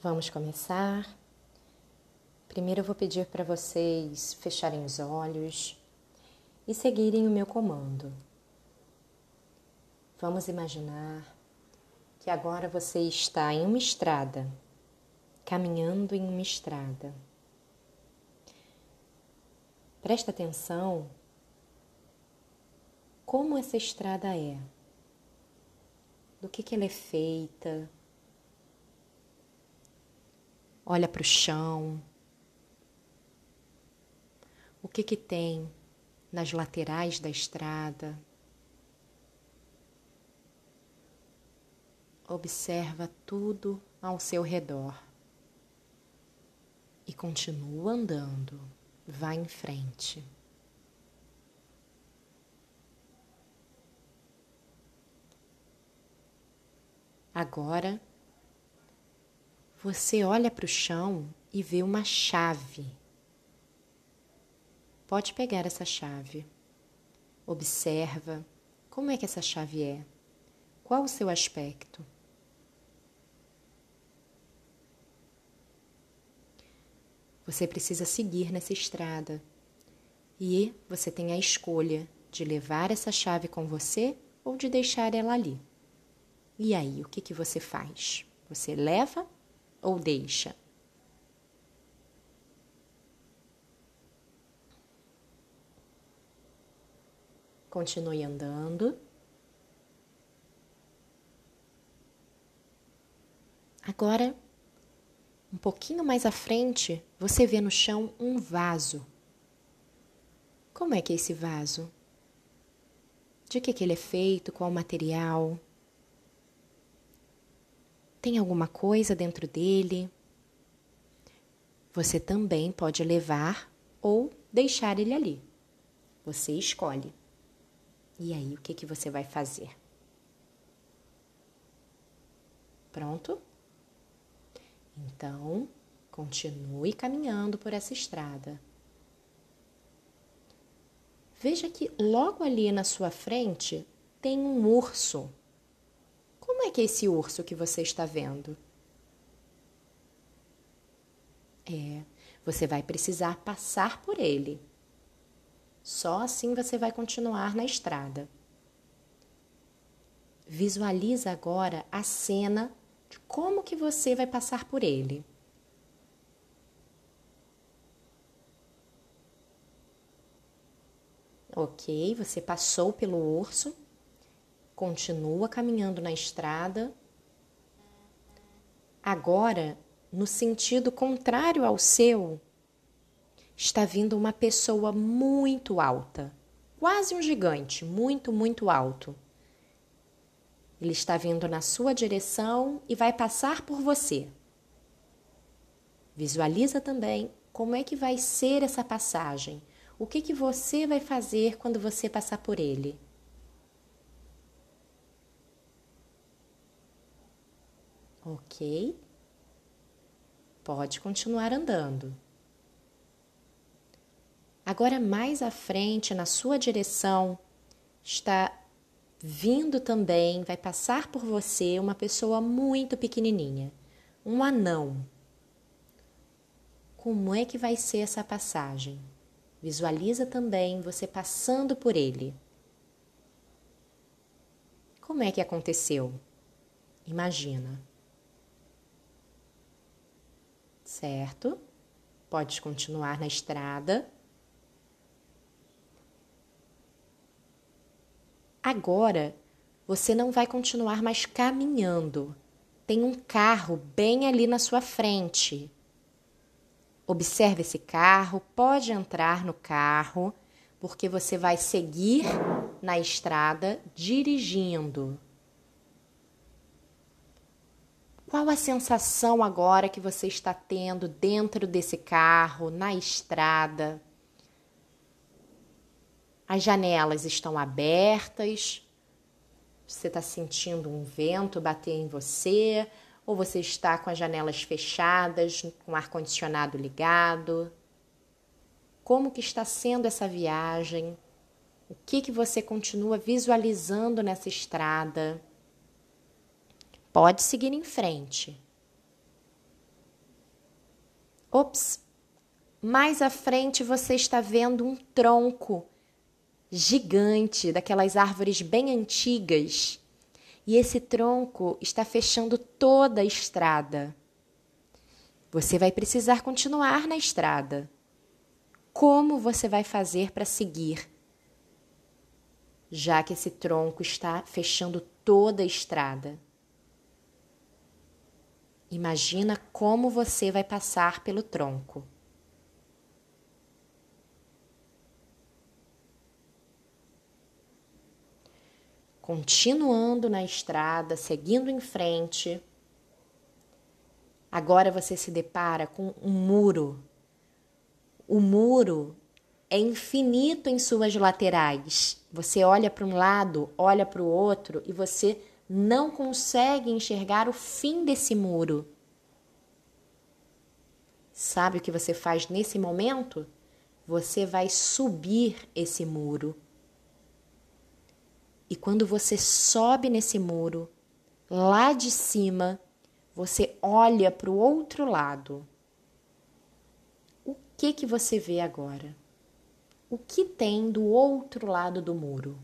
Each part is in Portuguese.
Vamos começar. Primeiro eu vou pedir para vocês fecharem os olhos e seguirem o meu comando. Vamos imaginar que agora você está em uma estrada, caminhando em uma estrada. Presta atenção como essa estrada é, do que, que ela é feita, olha para o chão. O que que tem nas laterais da estrada? Observa tudo ao seu redor e continua andando. Vá em frente. Agora você olha para o chão e vê uma chave. Pode pegar essa chave. Observa como é que essa chave é. Qual o seu aspecto? Você precisa seguir nessa estrada e você tem a escolha de levar essa chave com você ou de deixar ela ali. E aí, o que, que você faz? Você leva ou deixa? Continue andando. Agora, um pouquinho mais à frente, você vê no chão um vaso. Como é que é esse vaso? De que, que ele é feito? Qual material? Tem alguma coisa dentro dele? Você também pode levar ou deixar ele ali. Você escolhe. E aí, o que, que você vai fazer? Pronto? Então, continue caminhando por essa estrada. Veja que logo ali na sua frente tem um urso. É que é esse urso que você está vendo? É, você vai precisar passar por ele. Só assim você vai continuar na estrada. Visualiza agora a cena de como que você vai passar por ele. Ok, você passou pelo urso continua caminhando na estrada. Agora, no sentido contrário ao seu, está vindo uma pessoa muito alta, quase um gigante, muito, muito alto. Ele está vindo na sua direção e vai passar por você. Visualiza também como é que vai ser essa passagem. O que, que você vai fazer quando você passar por ele? Ok? Pode continuar andando. Agora, mais à frente, na sua direção, está vindo também, vai passar por você uma pessoa muito pequenininha, um anão. Como é que vai ser essa passagem? Visualiza também você passando por ele. Como é que aconteceu? Imagina. Certo? Pode continuar na estrada. Agora, você não vai continuar mais caminhando. Tem um carro bem ali na sua frente. Observe esse carro, pode entrar no carro, porque você vai seguir na estrada dirigindo. Qual a sensação agora que você está tendo dentro desse carro, na estrada? As janelas estão abertas? Você está sentindo um vento bater em você? Ou você está com as janelas fechadas, com o ar-condicionado ligado? Como que está sendo essa viagem? O que, que você continua visualizando nessa estrada? Pode seguir em frente. Ops! Mais à frente você está vendo um tronco gigante daquelas árvores bem antigas. E esse tronco está fechando toda a estrada. Você vai precisar continuar na estrada. Como você vai fazer para seguir? Já que esse tronco está fechando toda a estrada. Imagina como você vai passar pelo tronco. Continuando na estrada, seguindo em frente, Agora você se depara com um muro. O muro é infinito em suas laterais. Você olha para um lado, olha para o outro e você não consegue enxergar o fim desse muro. Sabe o que você faz nesse momento? Você vai subir esse muro. E quando você sobe nesse muro, lá de cima, você olha para o outro lado. O que que você vê agora? O que tem do outro lado do muro?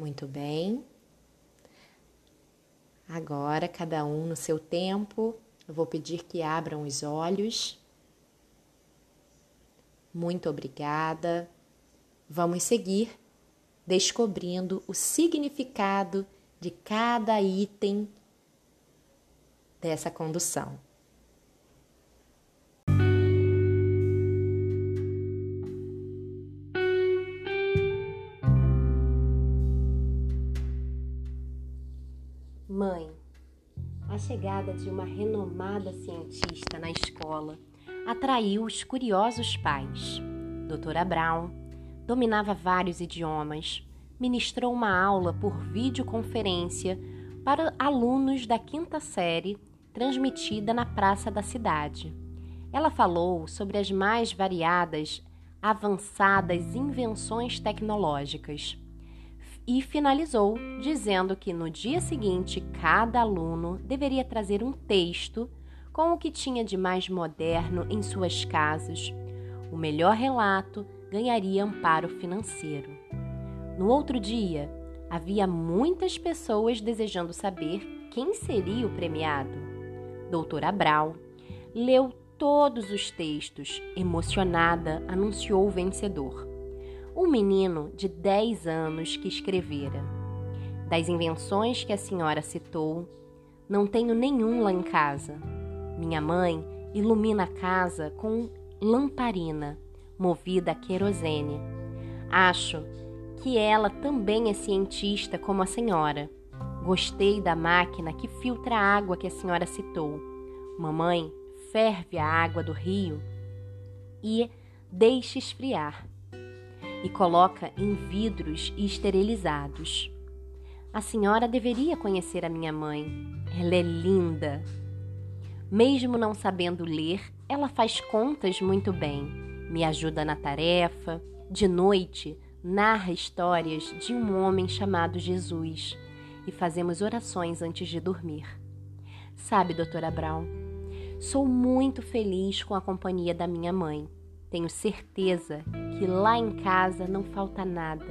Muito bem. Agora, cada um no seu tempo, eu vou pedir que abram os olhos. Muito obrigada. Vamos seguir descobrindo o significado de cada item dessa condução. Chegada de uma renomada cientista na escola atraiu os curiosos pais. Doutora Brown dominava vários idiomas, ministrou uma aula por videoconferência para alunos da quinta série, transmitida na praça da cidade. Ela falou sobre as mais variadas, avançadas invenções tecnológicas e finalizou dizendo que no dia seguinte cada aluno deveria trazer um texto com o que tinha de mais moderno em suas casas, o melhor relato ganharia amparo financeiro. No outro dia, havia muitas pessoas desejando saber quem seria o premiado. Doutora Brau leu todos os textos, emocionada, anunciou o vencedor. Um menino de 10 anos que escrevera: Das invenções que a senhora citou, não tenho nenhum lá em casa. Minha mãe ilumina a casa com lamparina movida a querosene. Acho que ela também é cientista como a senhora. Gostei da máquina que filtra a água que a senhora citou. Mamãe ferve a água do rio e deixa esfriar e coloca em vidros esterilizados. A senhora deveria conhecer a minha mãe. Ela é linda. Mesmo não sabendo ler, ela faz contas muito bem me ajuda na tarefa. De noite, narra histórias de um homem chamado Jesus e fazemos orações antes de dormir. Sabe, doutora Brown, sou muito feliz com a companhia da minha mãe. Tenho certeza que lá em casa não falta nada.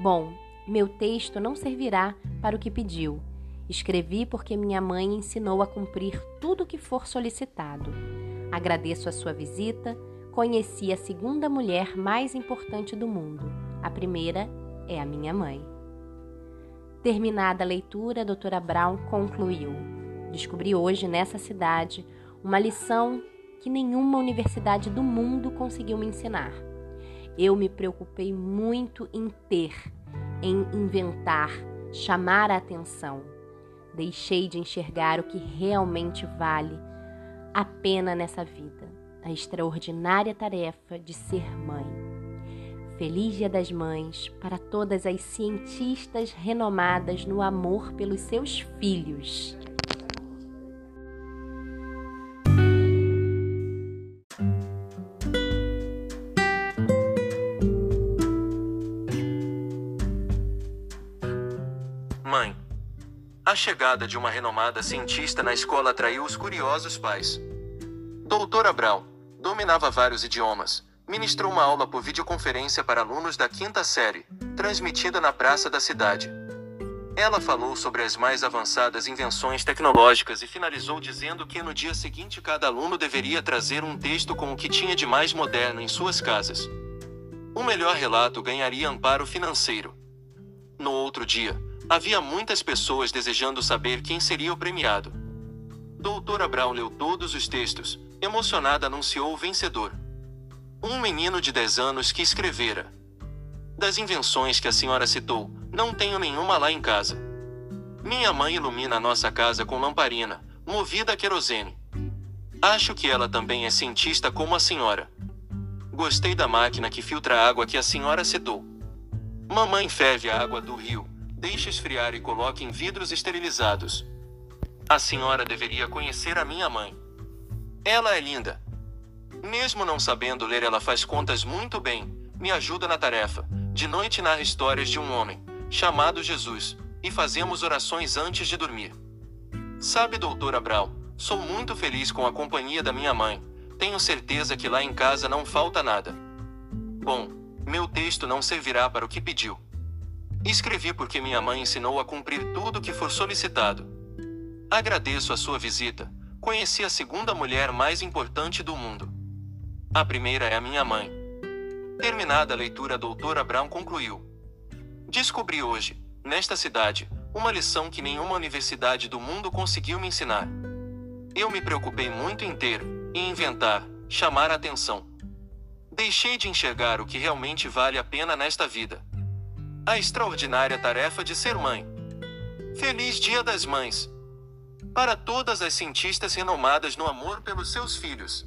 Bom, meu texto não servirá para o que pediu. Escrevi porque minha mãe ensinou a cumprir tudo o que for solicitado. Agradeço a sua visita conheci a segunda mulher mais importante do mundo. A primeira é a minha mãe. Terminada a leitura, a doutora Brown concluiu: Descobri hoje nessa cidade uma lição que nenhuma universidade do mundo conseguiu me ensinar. Eu me preocupei muito em ter, em inventar, chamar a atenção. Deixei de enxergar o que realmente vale a pena nessa vida a extraordinária tarefa de ser mãe. Feliz Dia das Mães para todas as cientistas renomadas no amor pelos seus filhos. A chegada de uma renomada cientista na escola atraiu os curiosos pais. Doutora Brown dominava vários idiomas. Ministrou uma aula por videoconferência para alunos da quinta série, transmitida na praça da cidade. Ela falou sobre as mais avançadas invenções tecnológicas e finalizou dizendo que no dia seguinte cada aluno deveria trazer um texto com o que tinha de mais moderno em suas casas. O melhor relato ganharia amparo financeiro. No outro dia, Havia muitas pessoas desejando saber quem seria o premiado. Doutora Brown leu todos os textos, emocionada anunciou o vencedor. Um menino de 10 anos que escrevera. Das invenções que a senhora citou, não tenho nenhuma lá em casa. Minha mãe ilumina a nossa casa com lamparina, movida a querosene. Acho que ela também é cientista como a senhora. Gostei da máquina que filtra a água que a senhora citou. Mamãe ferve a água do rio, Deixe esfriar e coloque em vidros esterilizados. A senhora deveria conhecer a minha mãe. Ela é linda. Mesmo não sabendo ler, ela faz contas muito bem, me ajuda na tarefa. De noite narra histórias de um homem, chamado Jesus, e fazemos orações antes de dormir. Sabe, doutora Brown, sou muito feliz com a companhia da minha mãe. Tenho certeza que lá em casa não falta nada. Bom, meu texto não servirá para o que pediu. Escrevi porque minha mãe ensinou a cumprir tudo o que for solicitado. Agradeço a sua visita. Conheci a segunda mulher mais importante do mundo. A primeira é a minha mãe. Terminada a leitura, a doutora Brown concluiu. Descobri hoje, nesta cidade, uma lição que nenhuma universidade do mundo conseguiu me ensinar. Eu me preocupei muito em ter, em inventar, chamar a atenção. Deixei de enxergar o que realmente vale a pena nesta vida a extraordinária tarefa de ser mãe. Feliz Dia das Mães! Para todas as cientistas renomadas no amor pelos seus filhos.